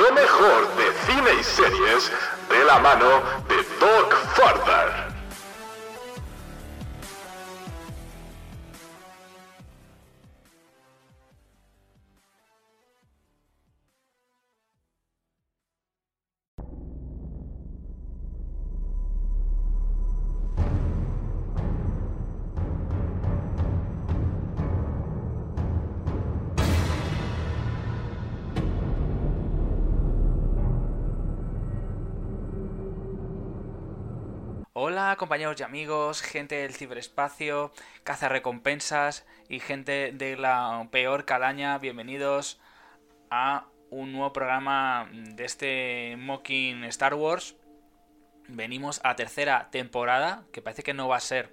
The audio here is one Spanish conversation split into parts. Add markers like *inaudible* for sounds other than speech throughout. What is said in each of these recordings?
Lo mejor de cine y series de la mano de Doug Farther. Compañeros y amigos, gente del ciberespacio, cazarrecompensas y gente de la peor calaña, bienvenidos a un nuevo programa de este Mocking Star Wars. Venimos a tercera temporada, que parece que no va a ser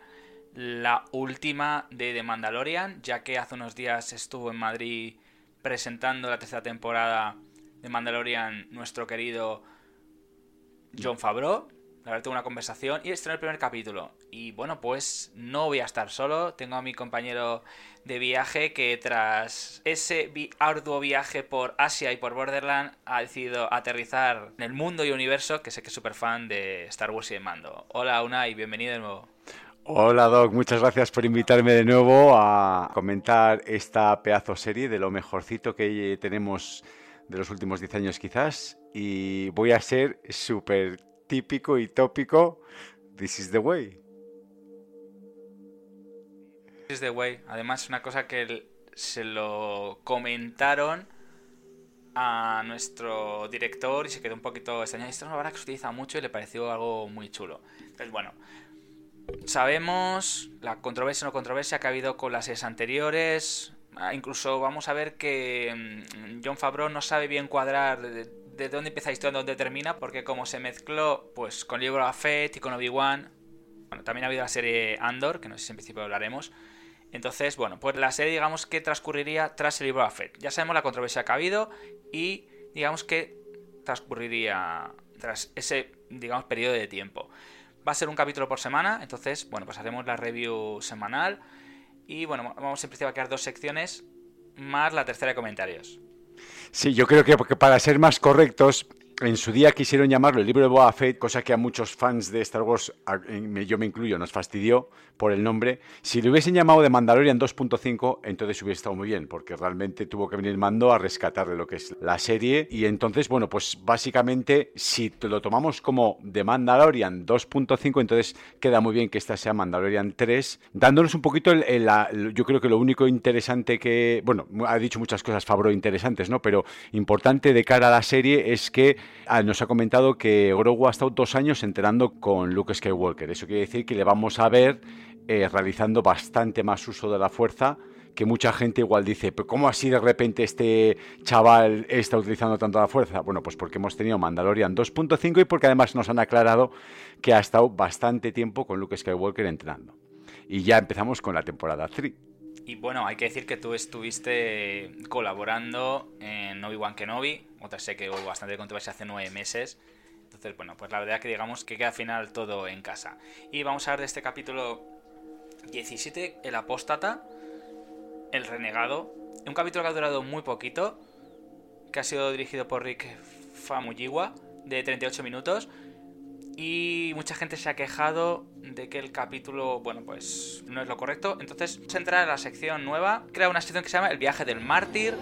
la última de The Mandalorian, ya que hace unos días estuvo en Madrid presentando la tercera temporada de Mandalorian nuestro querido John Favreau. Verdad, tuve una conversación y este es el primer capítulo. Y bueno, pues no voy a estar solo. Tengo a mi compañero de viaje que tras ese arduo viaje por Asia y por Borderland ha decidido aterrizar en el mundo y universo, que sé que es súper fan de Star Wars y de Mando. Hola Unai, bienvenido de nuevo. Hola Doc, muchas gracias por invitarme de nuevo a comentar esta pedazo serie de lo mejorcito que tenemos de los últimos 10 años quizás y voy a ser súper típico y tópico. This is the way. This is the way. Además, una cosa que se lo comentaron a nuestro director y se quedó un poquito extrañado. Esto es una palabra que se utiliza mucho y le pareció algo muy chulo. Entonces, bueno, sabemos la controversia o no controversia que ha habido con las series anteriores. Ah, Incluso vamos a ver que mm, John Favreau no sabe bien cuadrar de, de dónde empieza la historia dónde termina, porque como se mezcló pues con Libro of Fett y con Obi-Wan, bueno, también ha habido la serie Andor, que no sé si en principio hablaremos. Entonces, bueno, pues la serie digamos que transcurriría tras el libro de Fett. Ya sabemos la controversia que ha habido y digamos que transcurriría tras ese, digamos, periodo de tiempo. Va a ser un capítulo por semana, entonces, bueno, pues haremos la review semanal. Y bueno, vamos en principio a crear dos secciones más la tercera de comentarios. Sí, yo creo que porque para ser más correctos, en su día quisieron llamarlo el libro de Boba Fett, cosa que a muchos fans de Star Wars, yo me incluyo, nos fastidió por el nombre. Si lo hubiesen llamado de Mandalorian 2.5, entonces hubiese estado muy bien, porque realmente tuvo que venir Mando a rescatar de lo que es la serie. Y entonces, bueno, pues básicamente, si lo tomamos como de Mandalorian 2.5, entonces queda muy bien que esta sea Mandalorian 3, dándonos un poquito, el- el- yo creo que lo único interesante que, bueno, ha dicho muchas cosas Fabro interesantes, ¿no? Pero importante de cara a la serie es que ah, nos ha comentado que Grogu ha estado dos años entrenando con Luke Skywalker. Eso quiere decir que le vamos a ver eh, realizando bastante más uso de la fuerza que mucha gente igual dice, pero ¿cómo así de repente este chaval está utilizando tanto la fuerza? Bueno, pues porque hemos tenido Mandalorian 2.5 y porque además nos han aclarado que ha estado bastante tiempo con Luke Skywalker entrenando. Y ya empezamos con la temporada 3. Y bueno, hay que decir que tú estuviste colaborando en Obi-Wan Kenobi, otra sé que hubo bastante controversia hace nueve meses. Entonces, bueno, pues la verdad que digamos que queda al final todo en casa. Y vamos a ver de este capítulo 17, el apóstata, el renegado. Un capítulo que ha durado muy poquito, que ha sido dirigido por Rick Famuyiwa, de 38 minutos. Y mucha gente se ha quejado de que el capítulo, bueno, pues no es lo correcto. Entonces se entra en la sección nueva, crea una sección que se llama El viaje del mártir.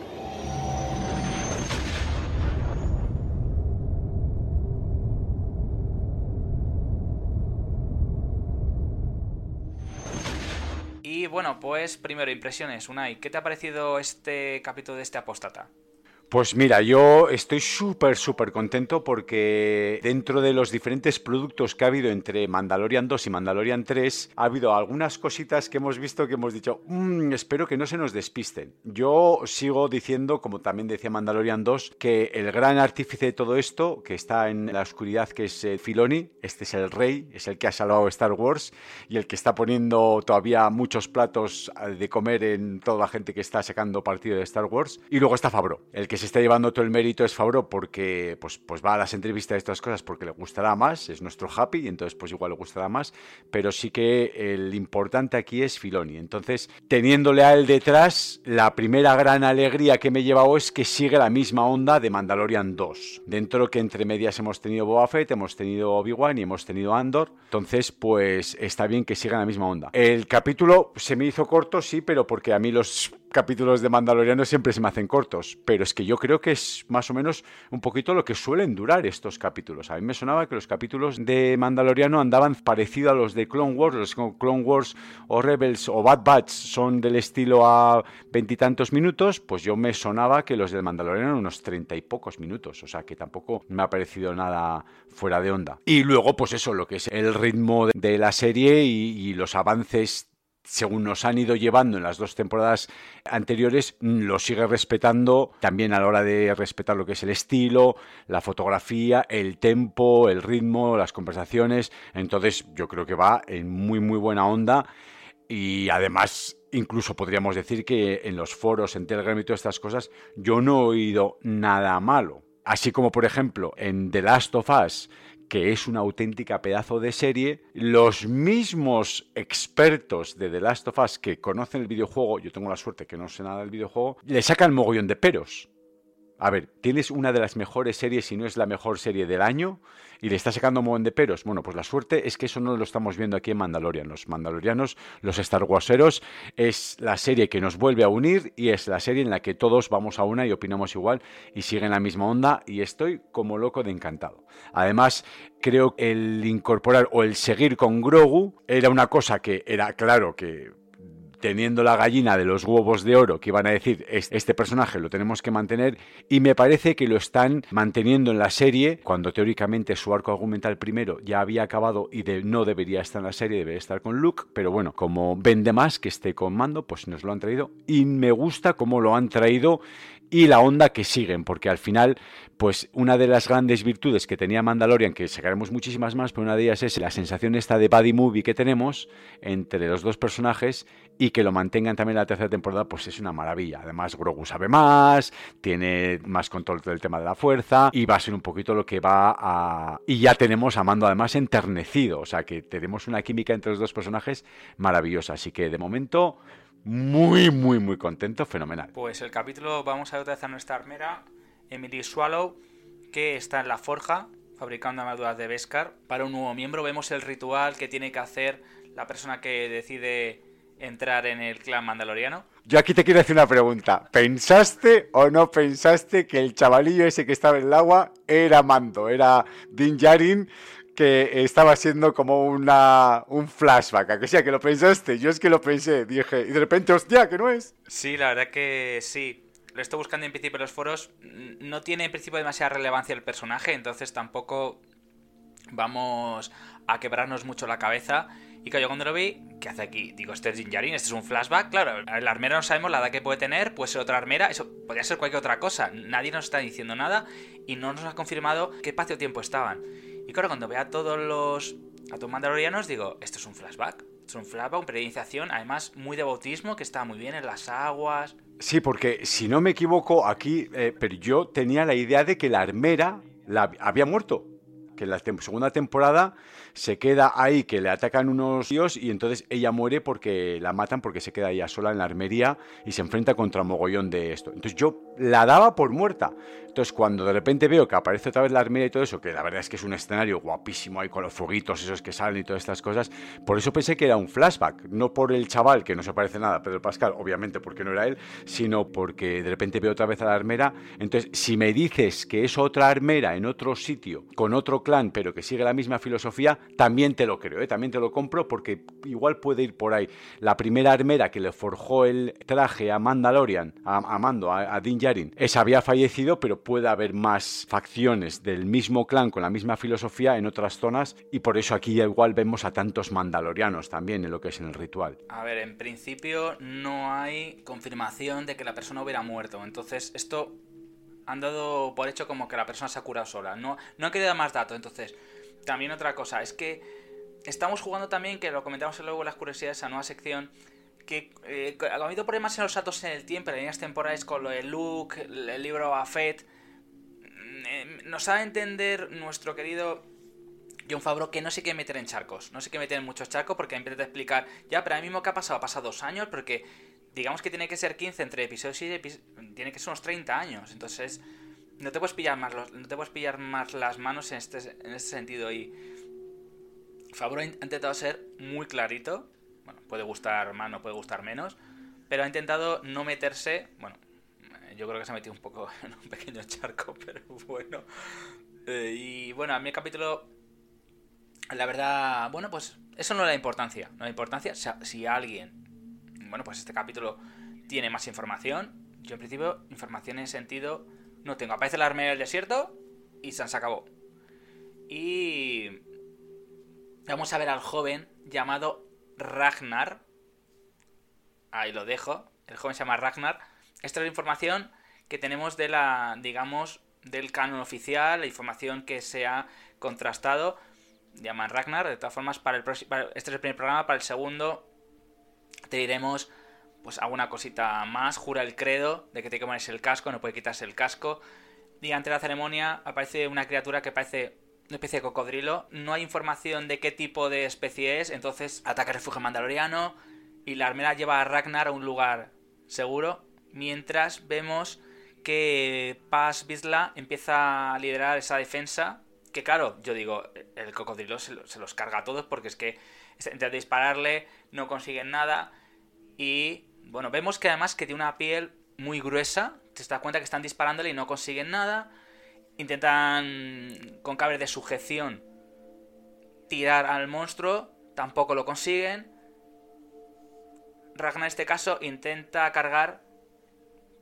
Y bueno, pues primero impresiones, Unai, ¿qué te ha parecido este capítulo de este apóstata? Pues mira, yo estoy súper, súper contento porque dentro de los diferentes productos que ha habido entre Mandalorian 2 y Mandalorian 3, ha habido algunas cositas que hemos visto que hemos dicho, "Mm, espero que no se nos despisten. Yo sigo diciendo, como también decía Mandalorian 2, que el gran artífice de todo esto, que está en la oscuridad, que es eh, Filoni, este es el rey, es el que ha salvado Star Wars y el que está poniendo todavía muchos platos eh, de comer en toda la gente que está sacando partido de Star Wars. Y luego está Fabro, el que se está llevando todo el mérito es Fabro porque pues, pues va a las entrevistas de estas cosas porque le gustará más, es nuestro happy y entonces pues igual le gustará más, pero sí que el importante aquí es Filoni. Entonces, teniéndole a él detrás, la primera gran alegría que me he llevado es que sigue la misma onda de Mandalorian 2. Dentro que entre medias hemos tenido Boba Fett, hemos tenido Obi-Wan y hemos tenido Andor, entonces pues está bien que siga la misma onda. El capítulo se me hizo corto, sí, pero porque a mí los capítulos de Mandaloriano siempre se me hacen cortos, pero es que yo creo que es más o menos un poquito lo que suelen durar estos capítulos. A mí me sonaba que los capítulos de Mandaloriano andaban parecido a los de Clone Wars, los Clone Wars o Rebels o Bad Batch son del estilo a veintitantos minutos, pues yo me sonaba que los del Mandaloriano unos treinta y pocos minutos, o sea que tampoco me ha parecido nada fuera de onda. Y luego, pues eso, lo que es el ritmo de la serie y, y los avances según nos han ido llevando en las dos temporadas anteriores, lo sigue respetando también a la hora de respetar lo que es el estilo, la fotografía, el tempo, el ritmo, las conversaciones. Entonces yo creo que va en muy muy buena onda y además incluso podríamos decir que en los foros, en Telegram y todas estas cosas, yo no he oído nada malo. Así como por ejemplo en The Last of Us, que es una auténtica pedazo de serie, los mismos expertos de The Last of Us que conocen el videojuego, yo tengo la suerte que no sé nada del videojuego, le sacan mogollón de peros. A ver, tienes una de las mejores series, si no es la mejor serie del año, y le está sacando un montón de peros. Bueno, pues la suerte es que eso no lo estamos viendo aquí en Mandalorian. Los Mandalorianos, los Star Warseros, es la serie que nos vuelve a unir y es la serie en la que todos vamos a una y opinamos igual y siguen la misma onda y estoy como loco de encantado. Además, creo que el incorporar o el seguir con Grogu era una cosa que era claro que teniendo la gallina de los huevos de oro que iban a decir este personaje lo tenemos que mantener y me parece que lo están manteniendo en la serie cuando teóricamente su arco argumental primero ya había acabado y de, no debería estar en la serie, debería estar con Luke, pero bueno, como vende más que esté con Mando, pues nos lo han traído y me gusta cómo lo han traído y la onda que siguen, porque al final, pues una de las grandes virtudes que tenía Mandalorian, que sacaremos muchísimas más, pero una de ellas es la sensación esta de buddy movie que tenemos entre los dos personajes y que lo mantengan también en la tercera temporada, pues es una maravilla. Además, Grogu sabe más, tiene más control del tema de la fuerza y va a ser un poquito lo que va a... Y ya tenemos a Mando además enternecido, o sea que tenemos una química entre los dos personajes maravillosa. Así que de momento muy, muy, muy contento, fenomenal. Pues el capítulo vamos a ver a nuestra armera, Emily Swallow, que está en la forja fabricando armaduras de Beskar. Para un nuevo miembro vemos el ritual que tiene que hacer la persona que decide entrar en el clan mandaloriano. Yo aquí te quiero hacer una pregunta. ¿Pensaste o no pensaste que el chavalillo ese que estaba en el agua era Mando, era Din Djarin que estaba siendo como una, un flashback, a que sea que lo pensaste, yo es que lo pensé, dije, y de repente, hostia, que no es. Sí, la verdad que sí. Lo estoy buscando en principio en los foros. No tiene en principio demasiada relevancia el personaje, entonces tampoco vamos a quebrarnos mucho la cabeza. Y que yo cuando lo vi, ¿qué hace aquí? Digo, este es Jinjarin, este es un flashback. Claro, la armera no sabemos la edad que puede tener, puede ser otra armera, eso podría ser cualquier otra cosa. Nadie nos está diciendo nada y no nos ha confirmado qué espacio-tiempo estaban. Y claro, cuando vea a todos los a todos mandalorianos, digo, esto es un flashback. Es un flashback, una preiniciación, además muy de bautismo, que está muy bien en las aguas. Sí, porque si no me equivoco, aquí, eh, pero yo tenía la idea de que la armera la, había muerto. Que en la segunda temporada se queda ahí, que le atacan unos tíos y entonces ella muere porque la matan porque se queda ella sola en la armería y se enfrenta contra un mogollón de esto. Entonces yo la daba por muerta. Entonces cuando de repente veo que aparece otra vez la armería y todo eso, que la verdad es que es un escenario guapísimo ahí con los fueguitos esos que salen y todas estas cosas, por eso pensé que era un flashback, no por el chaval que no se parece nada a Pedro Pascal, obviamente porque no era él, sino porque de repente veo otra vez a la armera. Entonces si me dices que es otra armera en otro sitio, con otro clan, pero que sigue la misma filosofía, también te lo creo, ¿eh? también te lo compro porque igual puede ir por ahí. La primera armera que le forjó el traje a Mandalorian, a, Mando, a, Din Djarin, esa había fallecido, pero puede haber más facciones del mismo clan con la misma filosofía en otras zonas y por eso aquí igual vemos a tantos mandalorianos también en lo que es en el ritual. A ver, en principio no hay confirmación de que la persona hubiera muerto, entonces esto han dado por hecho como que la persona se ha curado sola. No, no han querido más datos. Entonces, también otra cosa, es que estamos jugando también, que lo comentamos luego en las curiosidades, esa nueva sección, que eh, ha habido problemas en los saltos en el tiempo, en líneas temporales con lo de Luke, el libro Afet. Mm, eh, nos ha de entender nuestro querido John Favreau que no se quiere meter en charcos. No se quiere meter en muchos charcos porque empieza a explicar, ya, pero ahora mismo que ha pasado, ha pasado dos años, porque digamos que tiene que ser 15 entre episodios y episodios, tiene que ser unos 30 años. Entonces, no te puedes pillar más, no te puedes pillar más las manos en este, en este sentido. Y Favreau ha intentado ser muy clarito. Bueno, puede gustar más, no puede gustar menos. Pero ha intentado no meterse. Bueno, yo creo que se ha metido un poco *laughs* en un pequeño charco, *laughs* pero bueno. Eh, y bueno, a mí el capítulo. La verdad, bueno, pues eso no le da importancia. No da importancia. si alguien bueno, pues este capítulo tiene más información. Yo en principio, información en sentido no tengo. Aparece la armería del desierto y se acabó. Y vamos a ver al joven llamado Ragnar. Ahí lo dejo. El joven se llama Ragnar. Esta es la información que tenemos de la, digamos, del canon oficial, la información que se ha contrastado. Llaman Ragnar. De todas formas, para el próximo, este es el primer programa. Para el segundo te diremos pues alguna cosita más, jura el credo de que te que ponerse el casco, no puede quitarse el casco. Y ante la ceremonia aparece una criatura que parece una especie de cocodrilo. No hay información de qué tipo de especie es, entonces ataca el refugio mandaloriano y la armera lleva a Ragnar a un lugar seguro. Mientras vemos que Paz Bisla empieza a liderar esa defensa. Que claro, yo digo, el cocodrilo se, los carga a todos porque es que entre dispararle no consiguen nada. Y bueno, vemos que además que tiene una piel muy gruesa. Te das cuenta que están disparándole y no consiguen nada. Intentan con cables de sujeción tirar al monstruo. Tampoco lo consiguen. Ragnar en este caso intenta cargar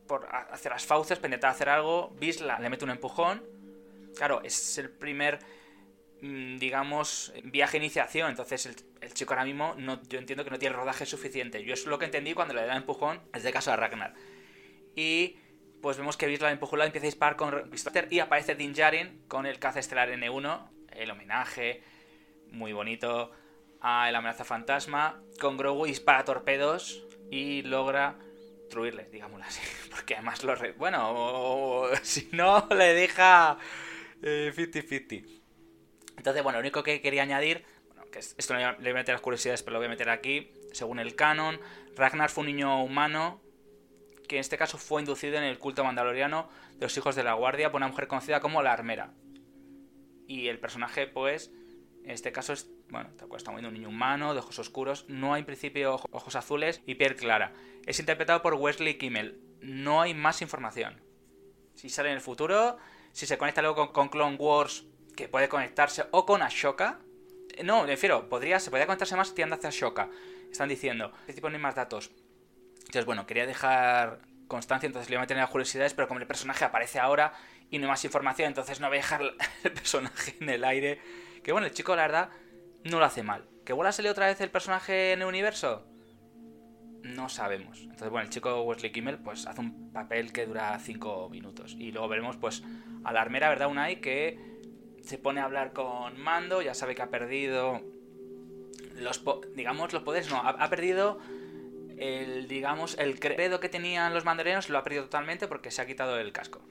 por hacia las fauces para intentar hacer algo. Bisla le mete un empujón. Claro, es el primer digamos, viaje iniciación. Entonces el, chico ahora mismo, no, yo entiendo que no tiene rodaje suficiente. Yo es lo que entendí cuando le da empujón, es de caso a Ragnar. Y pues vemos que Bisla la empieza a disparar con pistola y aparece Din Djarin con el caza estelar N1, el homenaje, muy bonito, a la amenaza fantasma. Con Grogu dispara torpedos y logra destruirle, digámoslo así. *laughs* Porque además lo... Bueno, *laughs* si no, le deja 50-50. Eh, entonces, bueno, lo único que quería añadir, bueno, que esto le voy a meter las curiosidades, pero lo voy a meter aquí. Según el canon, Ragnar fue un niño humano que en este caso fue inducido en el culto mandaloriano de los hijos de la guardia por una mujer conocida como la armera. Y el personaje, pues, en este caso es, bueno, estamos viendo un niño humano, de ojos oscuros, no hay en principio ojos azules y piel clara. Es interpretado por Wesley Kimmel. No hay más información. Si sale en el futuro, si se conecta luego con Clone Wars que puede conectarse o con Ashoka. No, me refiero, podría, se podría conectarse más tirando hacia Ashoka. Están diciendo, este tipo no hay más datos. Entonces, bueno, quería dejar constancia, entonces le voy a las curiosidades, pero como el personaje aparece ahora y no hay más información, entonces no voy a dejar *laughs* el personaje en el aire. Que bueno, el chico, la verdad, no lo hace mal. ¿Que vuelva a salir otra vez el personaje en el universo? No sabemos. Entonces, bueno, el chico Wesley Kimmel pues hace un papel que dura 5 minutos. Y luego veremos pues a la armera, ¿verdad? Unai que se pone a hablar con Mando, ya sabe que ha perdido los, digamos, los poderes, no, ha perdido el, digamos, el credo que tenían los mandarenos lo ha perdido totalmente porque se ha quitado el casco.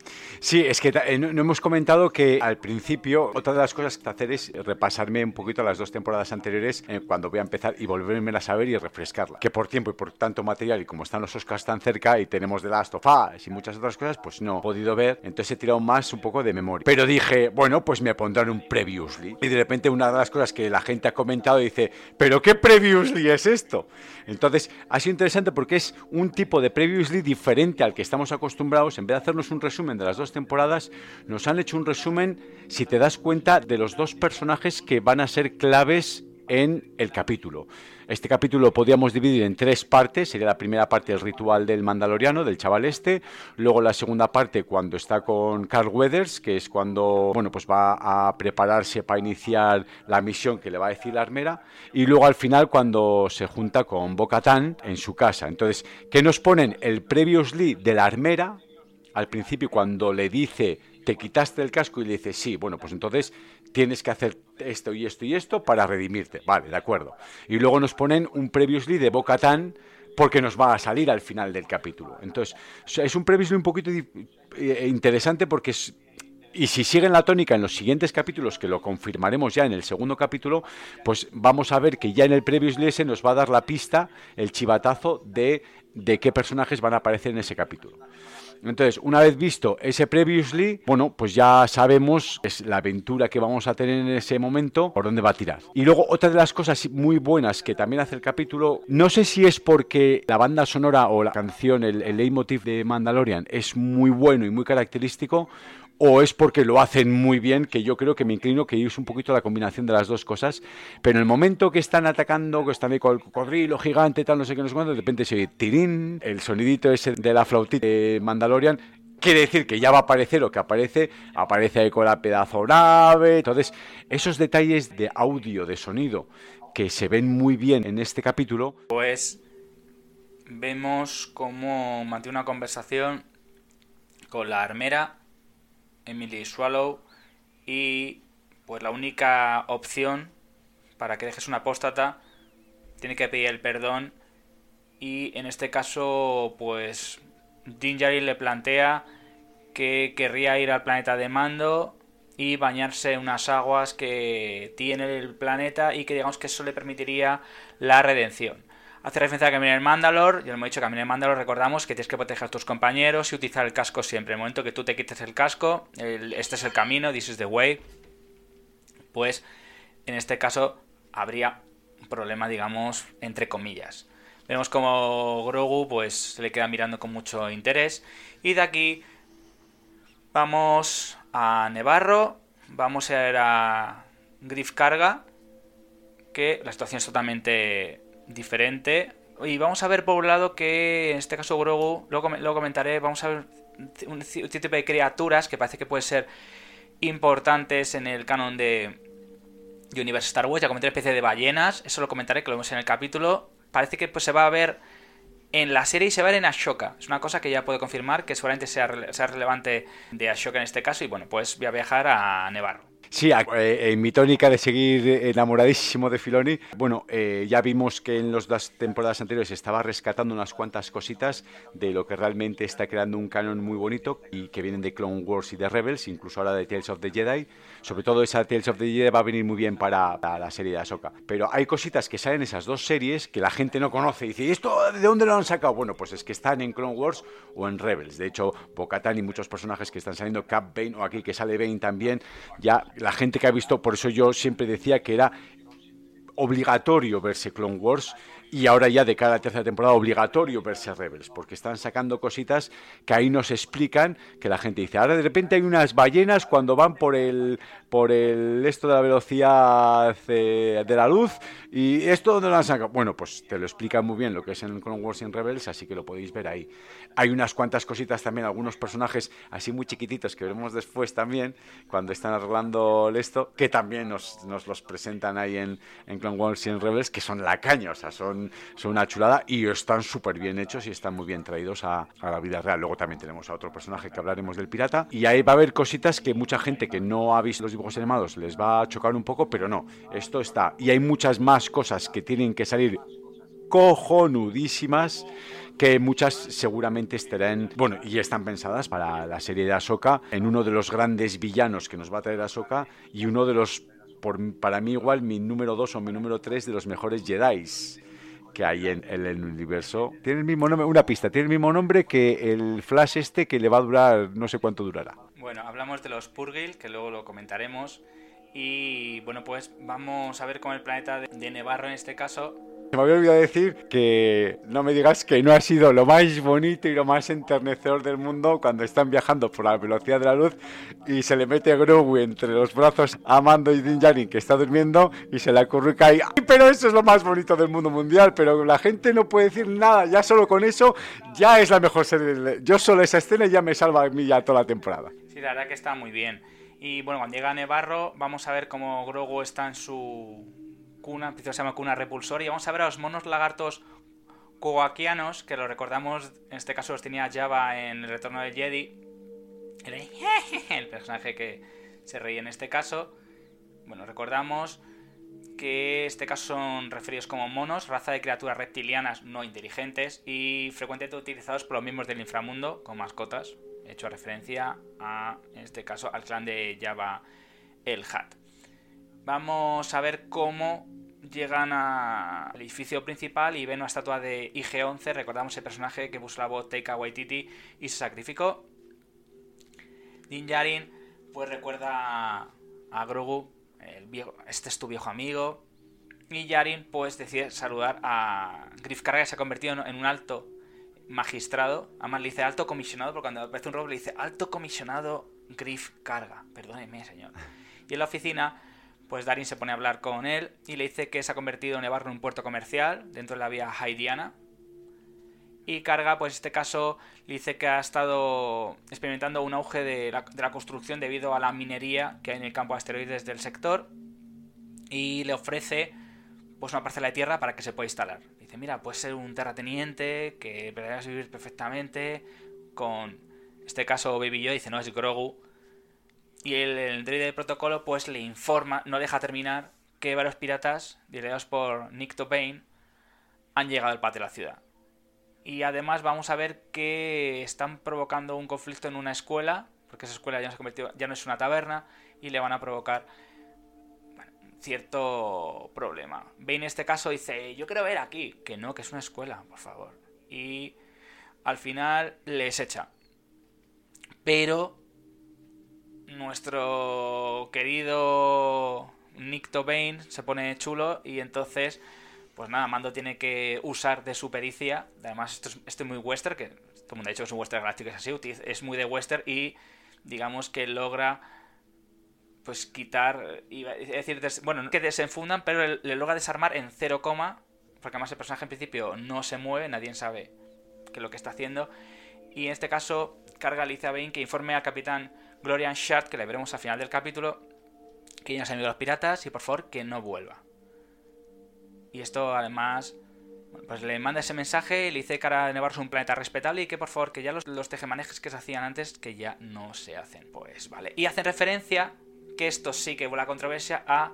Sí, es que eh, no, hemos comentado que al principio, otra de las cosas que hacer es repasarme un poquito las dos temporadas anteriores eh, cuando voy a empezar y volverme a saber y refrescarla. Que por tiempo y por tanto material y como están los Oscars tan cerca y tenemos The Last of Us y muchas otras cosas, pues no he podido ver. Entonces he tirado más un poco de memoria. Pero dije, bueno, pues me pondrán un previously. Y de repente una de las cosas que la gente ha comentado dice, ¿pero qué previously es esto? Entonces ha sido interesante porque es un tipo de previously diferente al que estamos acostumbrados. En vez de hacernos un resumen de las dos temporadas, nos han hecho un resumen, si te das cuenta, de los dos personajes que van a ser claves en el capítulo. Este capítulo lo podíamos dividir en tres partes. Sería la primera parte el ritual del Mandaloriano, del chaval este. Luego la segunda parte cuando está con Carl Weathers, que es cuando bueno, pues va a prepararse para iniciar la misión que le va a decir la armera. Y luego al final cuando se junta con Bo-Katan en su casa. Entonces, ¿qué nos ponen? El previously de la armera. Al principio cuando le dice te quitaste el casco y le dices, sí, bueno, pues entonces tienes que hacer esto y esto y esto para redimirte. Vale, de acuerdo. Y luego nos ponen un previously de Bocatán porque nos va a salir al final del capítulo. Entonces, es un previously un poquito eh, interesante porque es, y si siguen la tónica en los siguientes capítulos, que lo confirmaremos ya en el segundo capítulo, pues vamos a ver que ya en el previously ese nos va a dar la pista, el chivatazo de, de qué personajes van a aparecer en ese capítulo. Entonces, una vez visto ese previously, bueno, pues ya sabemos es la aventura que vamos a tener en ese momento, por dónde va a tirar. Y luego, otra de las cosas muy buenas que también hace el capítulo, no sé si es porque la banda sonora o la canción, el, el leitmotiv de Mandalorian es muy bueno y muy característico, o es porque lo hacen muy bien, que yo creo que me inclino que es un poquito la combinación de las dos cosas. Pero en el momento que están atacando, que están ahí con el cocodrilo gigante, tal, no sé qué, no sé cuánto, de repente se oye tirín, el sonidito ese de la flautita de Mandalorian, quiere decir que ya va a aparecer lo que aparece, aparece ahí con la pedazo nave. Entonces, esos detalles de audio, de sonido, que se ven muy bien en este capítulo. Pues vemos cómo mantiene una conversación con la armera Emily Swallow y pues la única opción para que dejes una apóstata tiene que pedir el perdón y en este caso pues Dingery le plantea que querría ir al planeta de mando y bañarse en unas aguas que tiene el planeta y que digamos que eso le permitiría la redención. Hace referencia a caminar en Mandalor. Ya lo hemos dicho, caminar en Mandalor. Recordamos que tienes que proteger a tus compañeros y utilizar el casco siempre. En el momento que tú te quites el casco, este es el camino, this is the way. Pues en este caso habría un problema, digamos, entre comillas. Vemos como Grogu pues se le queda mirando con mucho interés. Y de aquí vamos a Nevarro. Vamos a ir a Griff Carga. Que la situación es totalmente diferente. Y vamos a ver por un lado que en este caso Grogu, luego, lo comentaré, vamos a ver un, tipo de criaturas que parece que pueden ser importantes en el canon de Universe Star Wars. Ya comenté una especie de ballenas, eso lo comentaré, que lo vemos en el capítulo. Parece que pues, se va a ver en la serie y se va a ver en Ashoka. Es una cosa que ya puedo confirmar que seguramente sea, sea relevante de Ashoka en este caso. Y bueno, pues voy a viajar a Nevarro. Sí, eh, en mi tónica de seguir enamoradísimo de Filoni, bueno, eh, ya vimos que en las temporadas anteriores estaba rescatando unas cuantas cositas de lo que realmente está creando un canon muy bonito y que vienen de Clone Wars y de Rebels, incluso ahora de Tales of the Jedi. Sobre todo esa Tales of the Jedi va a venir muy bien para, la serie de Ahsoka. Pero hay cositas que salen en esas dos series que la gente no conoce y dice, ¿y esto de dónde lo han sacado? Bueno, pues es que están en Clone Wars o en Rebels. De hecho, Bo-Katan y muchos personajes que están saliendo, Cap Bane o aquí que sale Bane también, ya la gente que ha visto, por eso yo siempre decía que era obligatorio verse Clone Wars y ahora ya de cada tercera temporada obligatorio verse Rebels, porque están sacando cositas que ahí nos explican que la gente dice, ahora de repente hay unas ballenas cuando van por el por el esto de la velocidad de, la luz y esto donde lo han sacado. Bueno, pues te lo explica muy bien lo que es en Clone Wars y Rebels, así que lo podéis ver ahí. Hay unas cuantas cositas también, algunos personajes así muy chiquititos que veremos después también cuando están arreglando esto, que también nos, nos los presentan ahí en, Clone Wars y Rebels, que son la caña, o sea, son, son una chulada y están súper bien hechos y están muy bien traídos a, la vida real. Luego también tenemos a otro personaje que hablaremos del pirata y ahí va a haber cositas que mucha gente que no ha visto los dibujos animados les va a chocar un poco, pero no, esto está. Y hay muchas más cosas que tienen que salir cojonudísimas que muchas seguramente estarán, bueno, y están pensadas para la serie de Ahsoka, en uno de los grandes villanos que nos va a traer Ahsoka y uno de los, por, para mí igual, mi número dos o mi número tres de los mejores Jedi que hay en, el universo. Tiene el mismo nombre, una pista, tiene el mismo nombre que el Flash este que le va a durar no sé cuánto durará. Bueno, hablamos de los Purgil, que luego lo comentaremos. Y bueno, pues vamos a ver con el planeta de Nevarro en este caso. Se me había olvidado decir que no me digas que no ha sido lo más bonito y lo más enternecedor del mundo cuando están viajando por la velocidad de la luz y se le mete Grogu entre los brazos a Mando y Din Djarin que está durmiendo y se le acurruca y ¡ay, pero eso es lo más bonito del mundo mundial! Pero la gente no puede decir nada, ya solo con eso ya es la mejor serie. Yo solo esa escena ya me salva a mí ya toda la temporada. Sí, la verdad que está muy bien. Y bueno, cuando llega Nevarro, vamos a ver cómo Grogu está en su cuna, se llama cuna repulsor, y vamos a ver a los monos lagartos coaquianos, que lo recordamos, en este caso los tenía Java en el retorno del Jedi. *laughs* El personaje que se reía en este caso. Bueno, recordamos que en este caso son referidos como monos, raza de criaturas reptilianas no inteligentes y frecuentemente utilizados por los miembros del inframundo como mascotas. He hecho referencia a, en este caso, al clan de Java el Hat. Vamos a ver cómo llegan al edificio principal y ven una estatua de IG-11. Recordamos el personaje que puso la voz Taika Waititi y se sacrificó. Din Djarin pues recuerda a Grogu, este es tu viejo amigo. Y Yarin pues decide saludar a Griff Karga que se ha convertido en un alto magistrado. Además le dice alto comisionado porque cuando aparece un robo le dice alto comisionado Griff Carga. Perdóneme señor. Y en la oficina pues Darin se pone a hablar con él y le dice que se ha convertido Nevarro en un puerto comercial dentro de la vía Haidiana. Y Carga, pues en este caso, le dice que ha estado experimentando un auge de la, construcción debido a la minería que hay en el campo de asteroides del sector. Y le ofrece pues una parcela de tierra para que se pueda instalar. Dice, mira, puede ser un terrateniente que podrías vivir perfectamente con, en este caso, Baby Yoda, dice, no, es Grogu, y el, el de protocolo pues le informa, no deja terminar, que varios piratas, liderados por Nick Tobane, han llegado al patio de la ciudad. Y además vamos a ver que están provocando un conflicto en una escuela, porque esa escuela ya, se ya no es una taberna, y le van a provocar cierto problema. Bane en este caso dice, yo quiero ver aquí, que no, que es una escuela, por favor. Y al final les echa. Pero nuestro querido Nick Tobane se pone chulo y entonces, pues nada, Mando tiene que usar de su pericia. Además, esto es, muy western, que todo el mundo ha dicho que es un western galáctico, es así, es muy de western y digamos que logra pues quitar, es decir, bueno, no que desenfundan, pero le, logra desarmar en 0, porque además el personaje en principio no se mueve, nadie sabe qué es lo que está haciendo. Y en este caso, carga a Alicia Bane que informe al capitán Glorian Shard, que le veremos al final del capítulo, que ya se han ido los piratas y por favor que no vuelva. Y esto además, pues le manda ese mensaje le dice que ahora Nevarro es un planeta respetable y que por favor que ya los, los tejemanejes que se hacían antes que ya no se hacen. Pues vale. Y hacen referencia, que esto sí que vuela controversia, a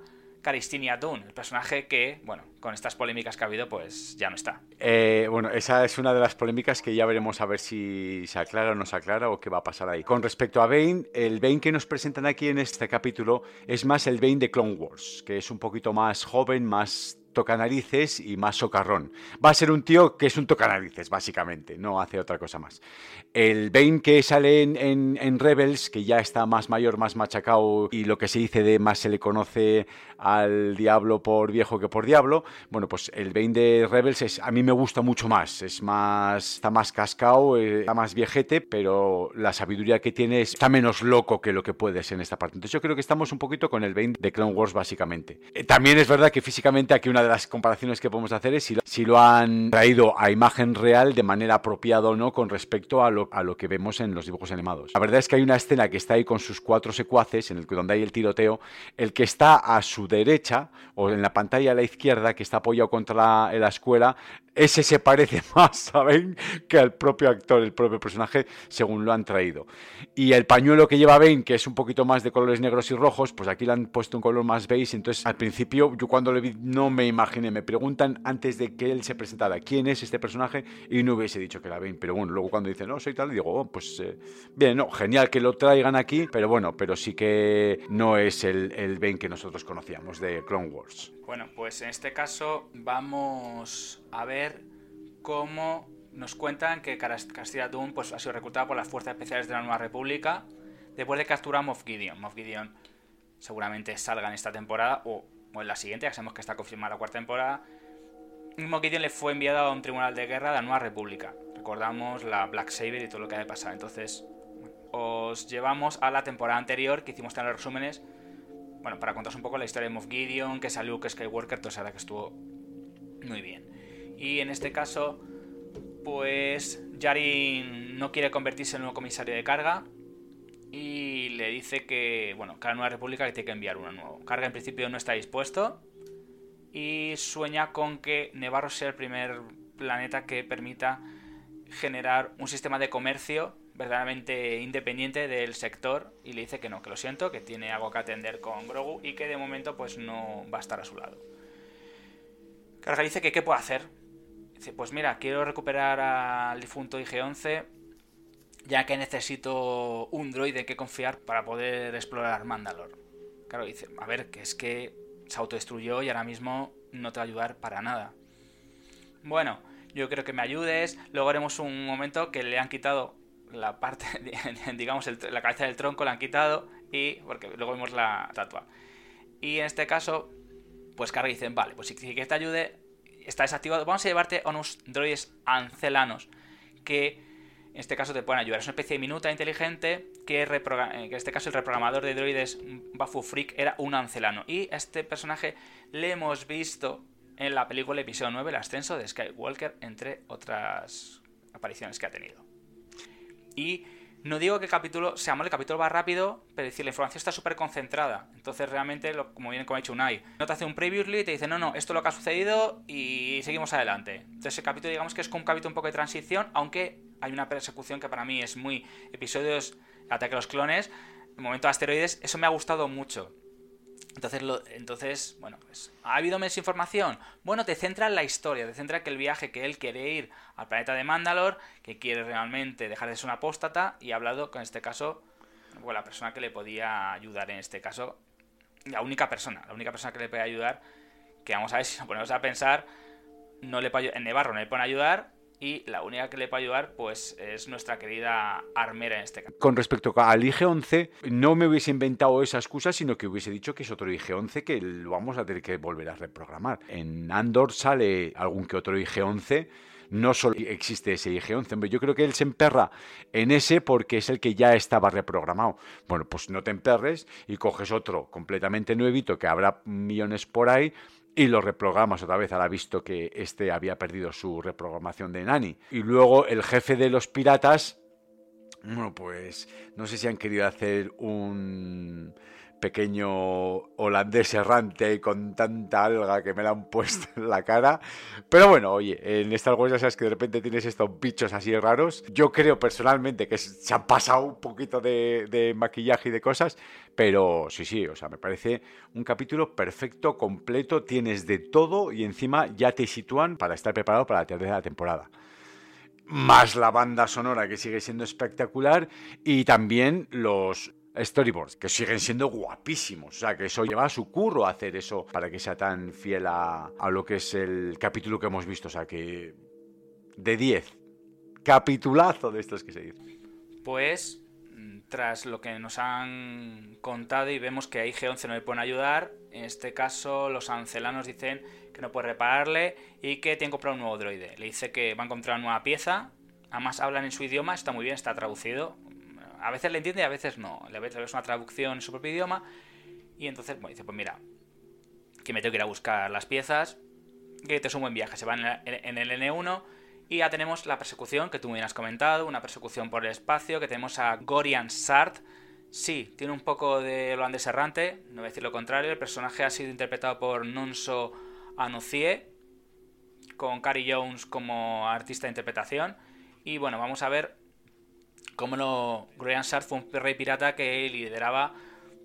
Caristinia Dune, el personaje que, bueno, con estas polémicas que ha habido, pues ya no está. Eh, bueno, esa es una de las polémicas que ya veremos a ver si se aclara o no se aclara o qué va a pasar ahí. Con respecto a Bane, el Bane que nos presentan aquí en este capítulo es más el Bane de Clone Wars, que es un poquito más joven, más tocanarices y más socarrón. Va a ser un tío que es un tocanarices, básicamente, no hace otra cosa más. El Bane que sale en, Rebels, que ya está más mayor, más machacado y lo que se dice de más se le conoce al diablo por viejo que por diablo, bueno, pues el Bane de Rebels es, a mí me gusta mucho más, es más, está más cascado, eh, está más viejete, pero la sabiduría que tiene está menos loco que lo que puede ser en esta parte. Entonces yo creo que estamos un poquito con el Bane de Clone Wars, básicamente. Eh, también es verdad que físicamente aquí una de las comparaciones que podemos hacer es si si lo han traído a imagen real de manera apropiada o no con respecto a lo, a lo que vemos en los dibujos animados. La verdad es que hay una escena que está ahí con sus cuatro secuaces, en el donde hay el tiroteo, el que está a su derecha o en la pantalla a la izquierda, que está apoyado contra la, la escuela, ese se parece *laughs* más, ¿saben? Que al propio actor, el propio personaje, según lo han traído. Y el pañuelo que lleva Bane, que es un poquito más de colores negros y rojos, pues aquí le han puesto un color más beige. Entonces, al principio, yo cuando le vi, no me imaginé. Me preguntan antes de que él se presentara quién es este personaje y no hubiese dicho que era Bane. Pero bueno, luego cuando dice, no, soy tal, digo, oh, pues eh, bien, no, genial que lo traigan aquí, pero bueno, pero sí que no es el, el que nosotros conocíamos de Clone Wars. Bueno, pues en este caso vamos a ver cómo nos cuentan que Castilla Doom pues, ha sido reclutada por las Fuerzas Especiales de la Nueva República después de capturar a Moff Gideon. Moff Gideon seguramente salga en esta temporada o, en la siguiente, ya sabemos que está confirmada la cuarta temporada. mismo Gideon le fue enviado a un tribunal de guerra de la Nueva República. Recordamos la Black Saber y todo lo que había pasado. Entonces, os llevamos a la temporada anterior que hicimos en los resúmenes. Bueno, para contaros un poco la historia de Moff Gideon, que salió que Skywalker, todo eso que estuvo muy bien. Y en este caso, pues Yarin no quiere convertirse en un comisario de carga y le dice que, bueno, que la Nueva República que tiene que enviar uno nuevo. Carga en principio no está dispuesto y sueña con que Nevarro sea el primer planeta que permita generar un sistema de comercio verdaderamente independiente del sector y le dice que no, que lo siento, que tiene algo que atender con Grogu y que de momento pues no va a estar a su lado. Carga dice que qué puede hacer. Dice, pues mira, quiero recuperar al difunto IG-11 ya que necesito un droide que confiar para poder explorar Mandalore. Claro, dice, a ver, que es que se autodestruyó y ahora mismo no te va a ayudar para nada. Bueno, yo creo que me ayudes. Luego haremos un momento que le han quitado la parte, *laughs* digamos, la cabeza del tronco, la han quitado y, porque luego vemos la estatua. Y en este caso, pues Carga dice, vale, pues si quieres que te ayude, está desactivado. Vamos a llevarte a unos droides ancelanos que en este caso te pueden ayudar. Es una especie de minuta inteligente que, eh, que en este caso el reprogramador de droides Bafu Freak era un ancelano. Y a este personaje le hemos visto en la película episodio 9, el ascenso de Skywalker, entre otras apariciones que ha tenido. Y no digo que el capítulo, se llama el capítulo va rápido, pero decir, la información está súper concentrada. Entonces, realmente, como bien como ha dicho Unai, no te hace un previously y te dice, no, no, esto es lo que ha sucedido y seguimos adelante. Entonces, el capítulo, digamos que es como un capítulo un poco de transición, aunque hay una persecución que para mí es muy. Episodios Ataque a los clones, el momento de asteroides, eso me ha gustado mucho. Entonces, entonces, bueno, pues, ¿ha habido más información? Bueno, te centra en la historia, te centra que el viaje que él quiere ir al planeta de Mandalore, que quiere realmente dejar de ser una apóstata, y ha hablado con este caso, con la persona que le podía ayudar en este caso, la única persona, la única persona que le puede ayudar, que vamos a ver si nos ponemos a pensar, no le puede, en Nevarro no le pueden ayudar, y la única que le puede ayudar pues es nuestra querida armera en este caso. Con respecto al IG-11, no me hubiese inventado esa excusa, sino que hubiese dicho que es otro IG-11 que lo vamos a tener que volver a reprogramar. En Andor sale algún que otro IG-11 no solo existe ese IG-11. Yo creo que él se emperra en ese porque es el que ya estaba reprogramado. Bueno, pues no te emperres y coges otro completamente nuevito que habrá millones por ahí y lo reprogramas otra vez, ahora visto que este había perdido su reprogramación de Nani. Y luego el jefe de los piratas, bueno, pues no sé si han querido hacer un pequeño holandés errante con tanta alga que me la han puesto en la cara. Pero bueno, oye, en Star Wars ya sabes que de repente tienes estos bichos así raros. Yo creo personalmente que se han pasado un poquito de maquillaje y de cosas, pero sí, sí, o sea, me parece un capítulo perfecto, completo, tienes de todo y encima ya te sitúan para estar preparado para la tercera temporada más la banda sonora que sigue siendo espectacular y también los storyboards, que siguen siendo guapísimos. O sea, que eso lleva a su curro hacer eso para que sea tan fiel a, lo que es el capítulo que hemos visto. O sea, que de 10. Capitulazo de estos que se dice. Pues, tras lo que nos han contado y vemos que a IG-11 no le pueden ayudar, en este caso los ancelanos dicen que no puede repararle y que tiene que comprar un nuevo droide. Le dice que va a encontrar una nueva pieza, además hablan en su idioma, está muy bien, está traducido, a veces le entiende y a veces no. Le ves una traducción en su propio idioma y entonces bueno, dice, pues mira, que me tengo que ir a buscar las piezas, que te es un buen viaje. Se va en el N1 y ya tenemos la persecución que tú me has comentado, una persecución por el espacio, que tenemos a Gorian Sart. Sí, tiene un poco de holandés errante, no voy a decir lo contrario. El personaje ha sido interpretado por Nonso Anucie, con Cary Jones como artista de interpretación. Y bueno, vamos a ver como no, Groyan Sart fue un rey pirata que lideraba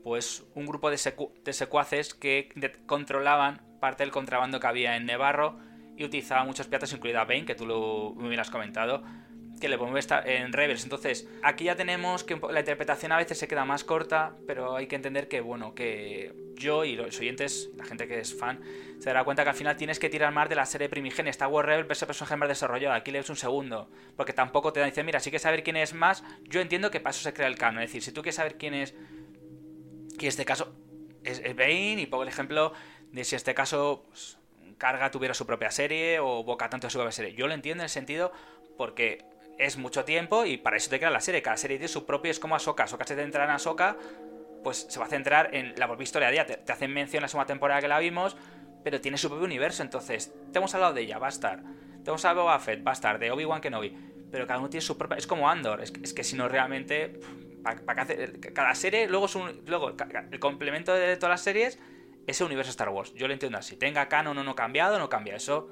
pues un grupo de, secuaces que controlaban parte del contrabando que había en Nevarro y utilizaba muchos piratas, incluida Bane, que tú lo me has comentado, que le podemos estar en Rebels. Entonces, aquí ya tenemos que la interpretación a veces se queda más corta, pero hay que entender que, bueno, que yo y los oyentes, la gente que es fan, se dará cuenta que al final tienes que tirar más de la serie primigenia. Está War Rebel, ese personaje más desarrollado. Aquí lees un segundo, porque tampoco te dice, mira, si quieres saber quién es más, yo entiendo que para eso se crea el canon. Es decir, si tú quieres saber quién es, en este caso es, Bane, y pongo el ejemplo de si este caso. Pues, Carga tuviera su propia serie o Boca tanto su propia serie. Yo lo entiendo en el sentido porque es mucho tiempo y para eso te queda la serie. Cada serie tiene su propio, es como Ahsoka. Ahsoka se centra en Ahsoka, pues se va a centrar en la historia de ella. Te, hacen mención en la segunda temporada que la vimos, pero tiene su propio universo. Entonces, te hemos hablado de ella, va a estar. Te hemos hablado de Boba va a estar. De Obi-Wan Kenobi. Pero cada uno tiene su propia. Es como Andor. Es, que si no realmente. Para, cada serie, luego es un. Luego, el complemento de todas las series es el universo Star Wars. Yo lo entiendo así. Tenga canon o no cambiado, no cambia. Eso,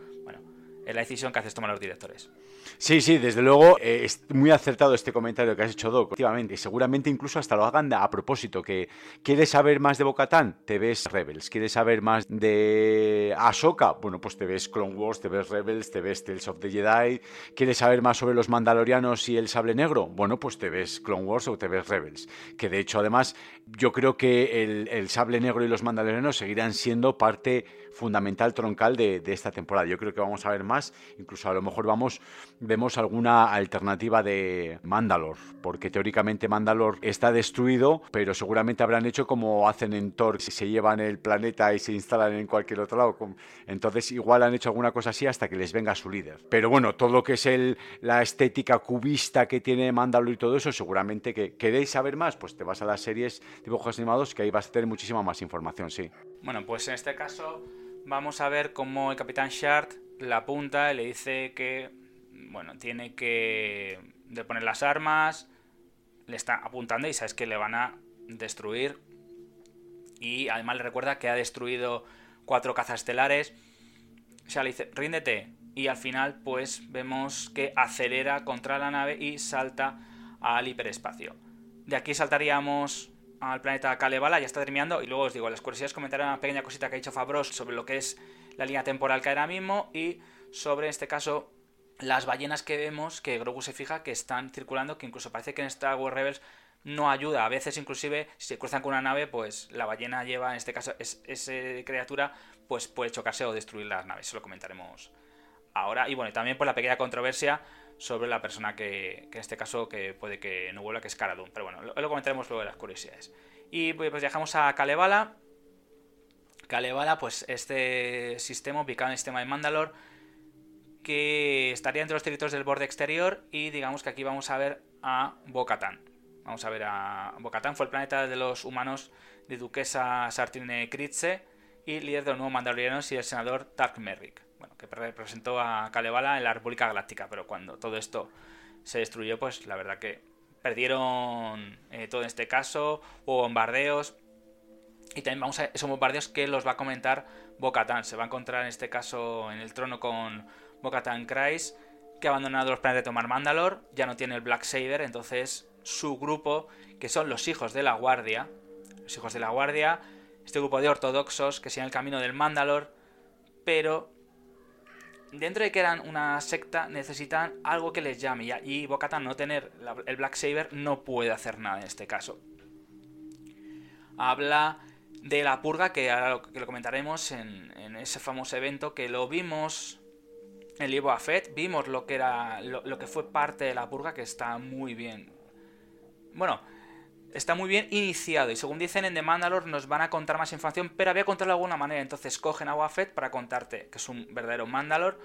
la decisión que haces tomar los directores. Sí, sí, desde luego eh, es muy acertado este comentario que has hecho, Doc. Efectivamente, seguramente incluso hasta lo hagan a propósito, que ¿quieres saber más de Bocatán? Te ves Rebels. ¿Quieres saber más de Ahsoka? Bueno, pues te ves Clone Wars, te ves Rebels, te ves Tales of the Jedi. ¿Quieres saber más sobre los Mandalorianos y el sable negro? Bueno, pues te ves Clone Wars o te ves Rebels. Que de hecho, además, yo creo que el sable negro y los Mandalorianos seguirán siendo parte fundamental, troncal de, esta temporada. Yo creo que vamos a ver más, incluso a lo mejor vamos, vemos alguna alternativa de Mandalor, porque teóricamente Mandalor está destruido, pero seguramente habrán hecho como hacen en Thor, si se llevan el planeta y se instalan en cualquier otro lado. Entonces igual han hecho alguna cosa así hasta que les venga su líder. Pero bueno, todo lo que es el, la estética cubista que tiene Mandalor y todo eso, seguramente que queréis saber más, pues te vas a las series dibujos animados que ahí vas a tener muchísima más información, sí. Bueno, pues en este caso vamos a ver cómo el capitán Shard la apunta y le dice que, bueno, tiene que poner las armas, le está apuntando y sabes que le van a destruir. Y además le recuerda que ha destruido cuatro cazas estelares. O sea, le dice, ríndete. Y al final, pues vemos que acelera contra la nave y salta al hiperespacio. De aquí saltaríamos al planeta Kalevala, ya está terminando. Y luego os digo, las curiosidades comentaré una pequeña cosita que ha dicho Fabros sobre lo que es la línea temporal que hay ahora mismo y sobre, en este caso, las ballenas que vemos, que Grogu se fija que están circulando, que incluso parece que en Star Wars Rebels no ayuda. A veces, inclusive, si cruzan con una nave, pues la ballena lleva, en este caso, es, esa criatura, pues puede chocarse o destruir las naves. Eso lo comentaremos ahora. Y bueno, también por la pequeña controversia sobre la persona que, en este caso que puede que no vuelva, que es Cara Pero bueno, lo, comentaremos luego de las curiosidades. Y pues, pues viajamos a Kalevala. Kalevala, pues este sistema ubicado en el sistema de Mandalor, que estaría entre los territorios del borde exterior y digamos que aquí vamos a ver a Bocatán. Vamos a ver a Bocatán, fue el planeta de los humanos de Duquesa Sartine Kritze y líder de los nuevos mandalorianos y el senador Tark Merrick bueno, que representó a Kalevala en la República Galáctica, pero cuando todo esto se destruyó, pues la verdad que perdieron eh, todo en este caso, hubo bombardeos, y también vamos a esos bombardeos que los va a comentar Bocatan. Se va a encontrar en este caso en el trono con Bocatan Kreis, que ha abandonado los planes de tomar Mandalor, ya no tiene el Black Saber, entonces su grupo, que son los hijos de la Guardia, los hijos de la Guardia, este grupo de ortodoxos que siguen el camino del Mandalor, pero dentro de que eran una secta, necesitan algo que les llame. Y Bocatan no tener el Black Saber no puede hacer nada en este caso. Habla de la purga, que ahora lo, que lo comentaremos en, ese famoso evento que lo vimos en el libro Afet. Vimos lo que era. lo que fue parte de la purga, que está muy bien. Bueno, está muy bien iniciado y según dicen en The Mandalore nos van a contar más información, pero había contarlo de alguna manera, entonces cogen a Wafet para contarte que es un verdadero Mandalore,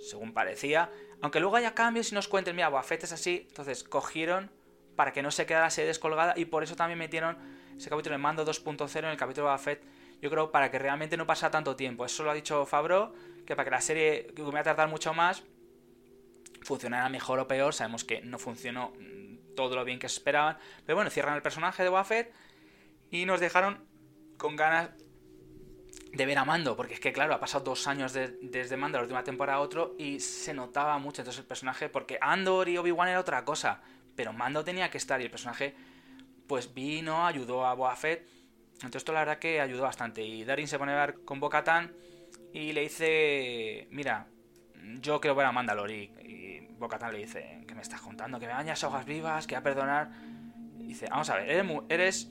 según parecía, aunque luego haya cambios y nos cuenten, mira, Wafet es así, entonces cogieron para que no se quedara así descolgada y por eso también metieron ese capítulo de Mando 2.0 en el capítulo de Wafet, yo creo para que realmente no pasa tanto tiempo, eso lo ha dicho Fabro, que para que la serie, que me a tardar mucho más, funcionara mejor o peor, sabemos que no funcionó todo lo bien que se esperaban. Pero bueno, cierran el personaje de Buffett y nos dejaron con ganas de ver a Mando, porque es que claro, ha pasado dos años desde Mando, la última temporada a otro, y se notaba mucho. Entonces el personaje, porque Andor y Obi-Wan era otra cosa, pero Mando tenía que estar y el personaje pues vino, ayudó a Boa entonces esto la verdad que ayudó bastante, y Darin se pone a ver con Bo-Katan y le dice, mira, yo quiero ver a Mandalor y, Bocatan le dice, ¿qué me estás contando? Que me bañas hojas vivas, que va a perdonar. dice, vamos a ver, eres,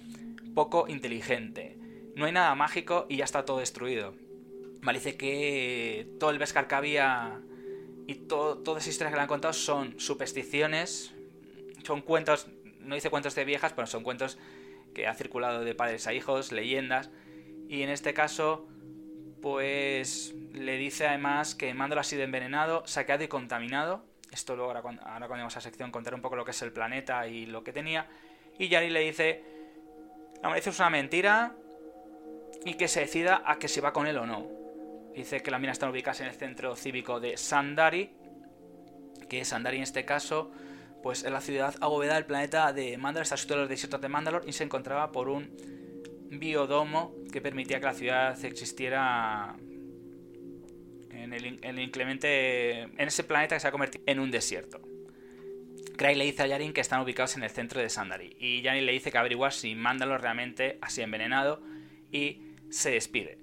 poco inteligente. No hay nada mágico y ya está todo destruido. Vale, dice que todo el Beskar que había y todas esas historias que le han contado son supersticiones, son cuentos, no dice cuentos de viejas, pero son cuentos que ha circulado de padres a hijos, leyendas. Y en este caso, pues le dice además que Mandalor ha sido envenenado, saqueado y contaminado. Esto luego, ahora cuando, ahora cuando a sección, contaré un poco lo que es el planeta y lo que tenía. Y Yari le dice, la maldición es una mentira y que se decida a que se va con él o no. Dice que las minas están ubicadas en el centro cívico de Sandari, que Sandari en este caso pues es la ciudad abovedada del planeta de Mandalor, está situado en los desiertos de Mandalor y se encontraba por un biodomo que permitía que la ciudad existiera en el, inclemente en ese planeta que se ha convertido en un desierto. Cray le dice a Yarin que están ubicados en el centro de Sandari y Yarin le dice que averiguar si Mandalor realmente sido envenenado y se despide.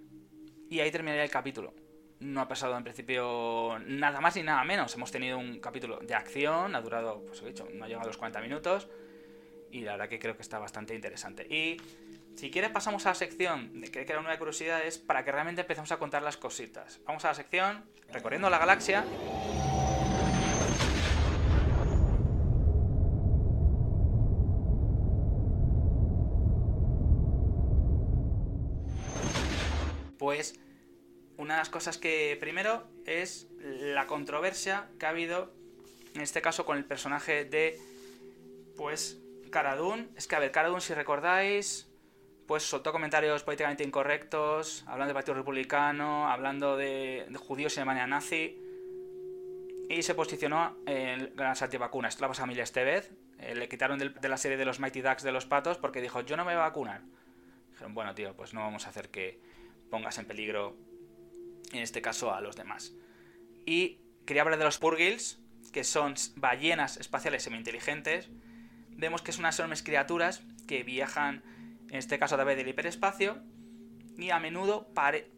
Y ahí terminaría el capítulo. No ha pasado en principio nada más ni nada menos. Hemos tenido un capítulo de acción, ha durado, pues he dicho, no ha llegado a los 40 minutos. Y la verdad que creo que está bastante interesante. Y si quieres pasamos a la sección de que era una curiosidad es para que realmente empecemos a contar las cositas. Vamos a la sección recorriendo la galaxia. Pues una de las cosas que primero es la controversia que ha habido en este caso con el personaje de pues Caradun. Es que a ver, Caradun si recordáis pues soltó comentarios políticamente incorrectos, hablando del Partido Republicano, hablando de, judíos y Alemania nazi, y se posicionó en las antivacunas. Esto la pasa a Emilia Estevez, eh, le quitaron de la serie de los Mighty Ducks de los patos porque dijo, yo no me voy a vacunar. Dijeron, bueno, tío, pues no vamos a hacer que pongas en peligro, en este caso, a los demás. Y quería hablar de los Purgils, que son ballenas espaciales semi-inteligentes. Vemos que son unas enormes criaturas que viajan en este caso a través del hiperespacio, y a menudo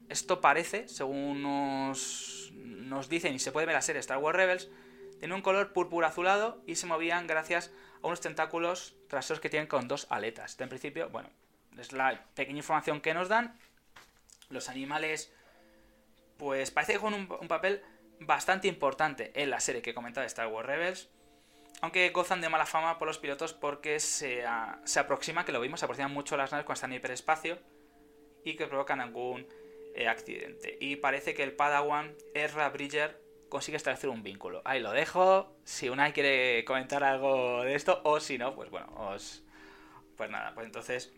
esto parece, según nos, dicen y se puede ver la serie Star Wars Rebels, tiene un color púrpura azulado y se movían gracias a unos tentáculos traseros que tienen con dos aletas. en principio, bueno, es la pequeña información que nos dan. Los animales, pues parece que juegan un, papel bastante importante en la serie que de Star Wars Rebels aunque gozan de mala fama por los pilotos porque se, se aproxima, que lo vimos, se aproximan mucho las naves cuando están en hiperespacio y que provocan algún eh, accidente. Y parece que el Padawan Ezra Bridger consigue establecer un vínculo. Ahí lo dejo. Si Unai quiere comentar algo de esto, o si no, pues bueno, os. Pues nada, pues entonces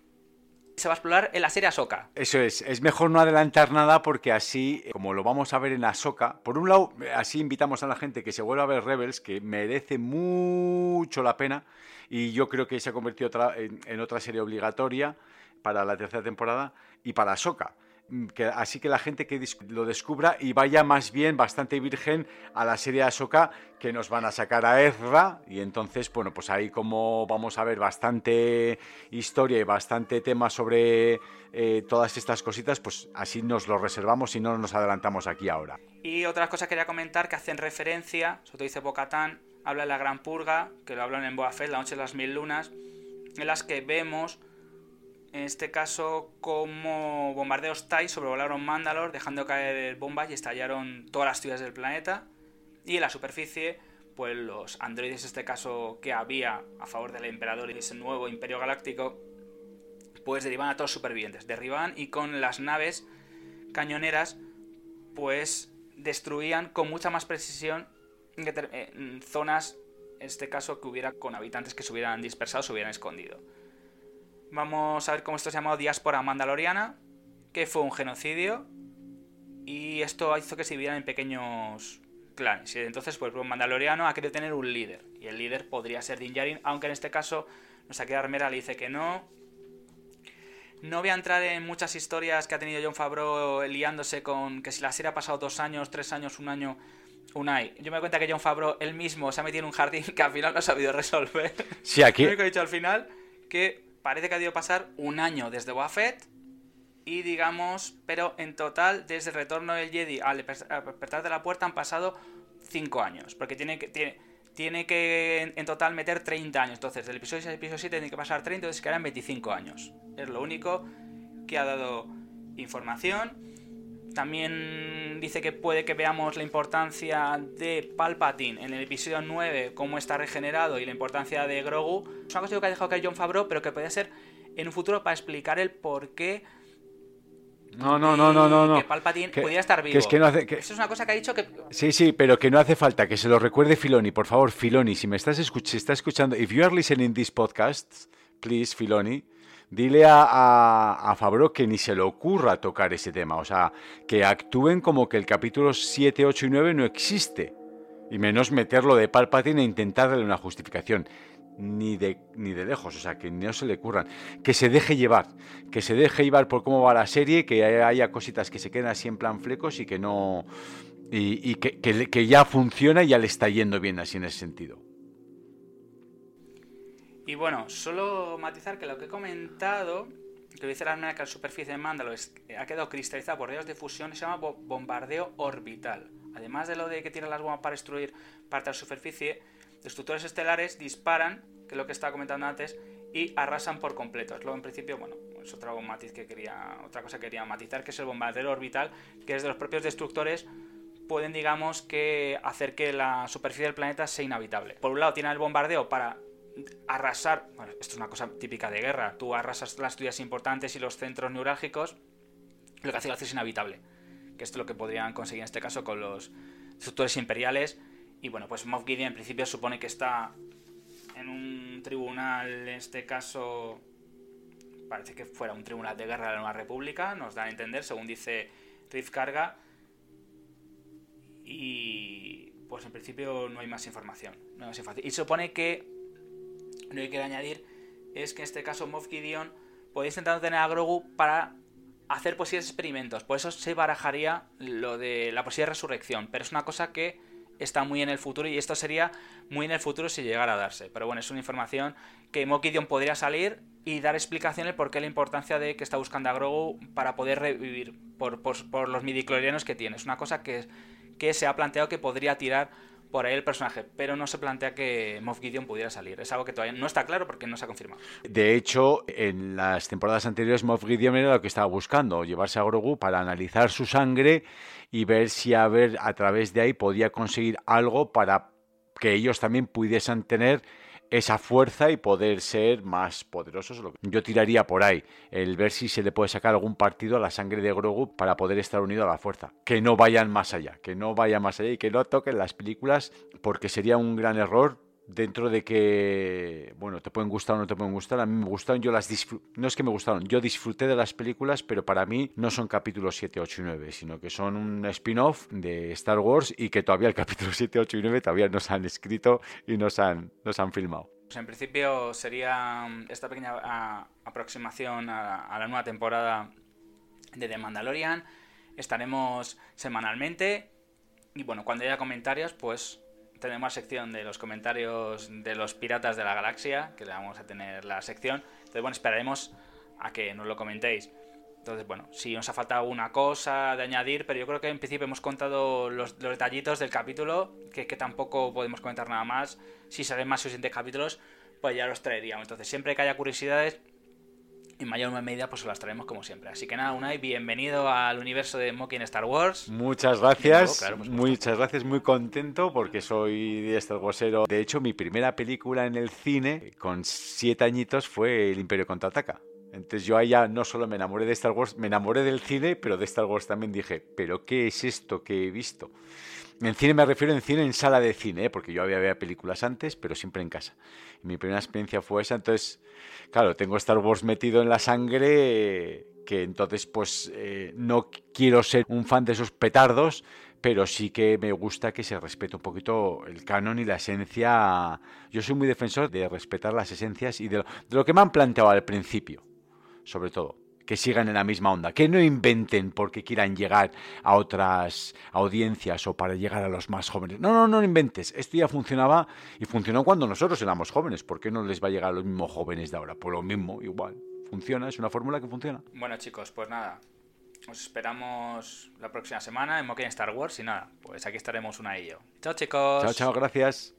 se va a explorar en la serie Ahsoka. Eso es, es mejor no adelantar nada porque así, como lo vamos a ver en Ahsoka, por un lado, así invitamos a la gente que se vuelva a ver Rebels, que merece mucho la pena y yo creo que se ha convertido en, otra serie obligatoria para la tercera temporada y para Ahsoka. Mm, así que la gente que lo descubra y vaya más bien bastante virgen a la serie Ahsoka que nos van a sacar a Ezra. Y entonces bueno pues ahí como vamos a ver bastante historia y bastante tema sobre eh, todas estas cositas pues así nos lo reservamos y no nos adelantamos aquí ahora. Y otras cosas quería comentar que hacen referencia sobre todo dice Bocatán habla de la Gran Purga que lo hablan en Boa la noche de las mil lunas en las que vemos en este caso como bombardeos TIE sobrevolaron Mandalore dejando caer bombas y estallaron todas las ciudades del planeta. Y en la superficie pues los androides en este caso que había a favor del emperador y ese nuevo imperio galáctico pues derivan a todos supervivientes. Derriban y con las naves cañoneras pues destruían con mucha más precisión zonas en este caso que hubiera con habitantes que se hubieran dispersado se hubieran escondido Vamos a ver cómo esto se llamado diáspora mandaloriana, que fue un genocidio, y esto hizo que se dividieran en pequeños clanes. Y entonces, pues, un mandaloriano ha querido tener un líder, y el líder podría ser Din Djarin, aunque en este caso nuestra Armera le dice que no. No voy a entrar en muchas historias que ha tenido John Favreau liándose con que si la serie ha pasado dos años, tres años, un año, un ay. Yo me doy cuenta que John Favreau él mismo se ha metido en un jardín *laughs* que al final no ha sabido resolver. Sí, aquí. Lo único que ha dicho al final que parece que ha debido pasar un año desde Boafet y digamos, pero en total desde el retorno del Jedi al despertar de la puerta han pasado 5 años, porque tiene que, tiene, tiene que en, total meter 30 años, entonces del episodio 6 al episodio 7 tiene que pasar 30, entonces quedan 25 años. Es lo único que ha dado información. También dice que puede que veamos la importancia de Palpatine en el episodio 9, cómo está regenerado y la importancia de Grogu. Es una cosa que ha dejado caer John Favreau, pero que puede ser en un futuro para explicar el por qué No, no, no, no, no. Que Palpatine pudiera estar vivo. Que es que no hace, que... Eso es una cosa que ha dicho que... Sí, sí, pero que no hace falta que se lo recuerde Filoni. Por favor, Filoni, si me estás escuchando, si estás escuchando, if you are listening this podcast, please, Filoni, dile a, a, a Fabro que ni se le ocurra tocar ese tema. O sea, que actúen como que el capítulo 7, 8 y 9 no existe. Y menos meterlo de Palpatine e intentar darle una justificación ni de, ni de lejos, o sea, que no se le curran, que se deje llevar, que se deje llevar por cómo va la serie, que haya cositas que se queden así en plan flecos y que no... y, que, que, que, ya funciona y ya le está yendo bien así en ese sentido. Y bueno, solo matizar que lo que he comentado, que dice la que la superficie de Mándalo ha quedado cristalizada por rayos de fusión, se llama bombardeo orbital. Además de lo de que tiran las bombas para destruir parte de la superficie, destructores estelares disparan, que es lo que estaba comentando antes, y arrasan por completo. Es lo en principio, bueno, es otro matiz que quería, otra cosa que quería matizar, que es el bombardeo orbital, que es de los propios destructores pueden, digamos, que hacer que la superficie del planeta sea inhabitable. Por un lado, tienen el bombardeo para arrasar, bueno, esto es una cosa típica de guerra, tú arrasas las tuyas importantes y los centros neurálgicos, lo que hace que haces inhabitable, que esto es lo que podrían conseguir en este caso con los destructores imperiales, y bueno, pues Moff Gideon en principio supone que está en un tribunal, en este caso parece que fuera un tribunal de guerra de la Nueva República, nos da a entender, según dice Riff Carga, y pues en principio no hay más información. No hay más información. Y supone que lo que quiero añadir es que en este caso Moff Gideon podéis intentar tener a Grogu para hacer posibles experimentos. Por eso se barajaría lo de la posible resurrección. Pero es una cosa que está muy en el futuro y esto sería muy en el futuro si llegara a darse. Pero bueno, es una información que Moff Gideon podría salir y dar explicaciones por qué la importancia de que está buscando a Grogu para poder revivir por, por, por los midiclorianos que tiene. Es una cosa que, que se ha planteado que podría tirar por ahí el personaje, pero no se plantea que Moff Gideon pudiera salir. Es algo que todavía no está claro porque no se ha confirmado. De hecho, en las temporadas anteriores Moff Gideon era lo que estaba buscando, llevarse a Grogu para analizar su sangre y ver si a ver a través de ahí podía conseguir algo para que ellos también pudiesen tener esa fuerza y poder ser más poderosos. Yo tiraría por ahí, el ver si se le puede sacar algún partido a la sangre de Grogu para poder estar unido a la fuerza. Que no vayan más allá, que no vayan más allá y que no toquen las películas porque sería un gran error dentro de que, bueno, te pueden gustar o no te pueden gustar. A mí me gustaron, yo las disfruté, no es que me gustaron, yo disfruté de las películas, pero para mí no son capítulos 7, 8 y 9, sino que son un spin-off de Star Wars y que todavía el *laughs* capítulo 7, 8 y 9 todavía nos han escrito y nos han, nos han filmado. Pues en principio sería mm, esta pequeña a, aproximación a la nueva temporada de The Mandalorian. Estaremos semanalmente y bueno, cuando haya comentarios, pues tenemos sección de los comentarios de los piratas de la galaxia, que le vamos a tener la sección. Entonces, bueno, esperaremos a que nos lo comentéis. Entonces, bueno, si nos ha faltado alguna cosa de añadir, pero yo creo que en principio hemos contado los, los detallitos del capítulo, que, que, tampoco podemos comentar nada más. Si salen más suficientes capítulos, pues ya los traeríamos. Entonces, siempre que haya curiosidades, en mayor medida pues las traemos como siempre. Así que nada, Unai, bienvenido al universo de Moki en Star Wars. Muchas gracias, claro, muchas gracias, muy contento porque soy de Star Warsero. De hecho, mi primera película en el cine con siete añitos fue El Imperio Contraataca. Entonces yo ya no solo me enamoré de Star Wars, me enamoré del cine, pero de Star Wars también dije, pero ¿qué es esto que he visto? En cine me refiero en cine en sala de cine, ¿eh? porque yo había visto películas antes, pero siempre en casa. Mi primera experiencia fue esa, entonces, claro, tengo Star Wars metido en la sangre, que entonces pues eh, no quiero ser un fan de esos petardos, pero sí que me gusta que se respete un poquito el canon y la esencia. Yo soy muy defensor de respetar las esencias y de lo que me han planteado al principio, sobre todo que sigan en la misma onda, que no inventen porque quieran llegar a otras audiencias o para llegar a los más jóvenes. No, no, no inventes. Esto ya funcionaba y funcionó cuando nosotros éramos jóvenes. ¿Por qué no les va a llegar a los mismos jóvenes de ahora? Por lo mismo, igual. Funciona, es una fórmula que funciona. Bueno, chicos, pues nada. Os esperamos la próxima semana en Mokin Star Wars y nada, pues aquí estaremos una y yo. Chao, chicos. Chao, chao, gracias.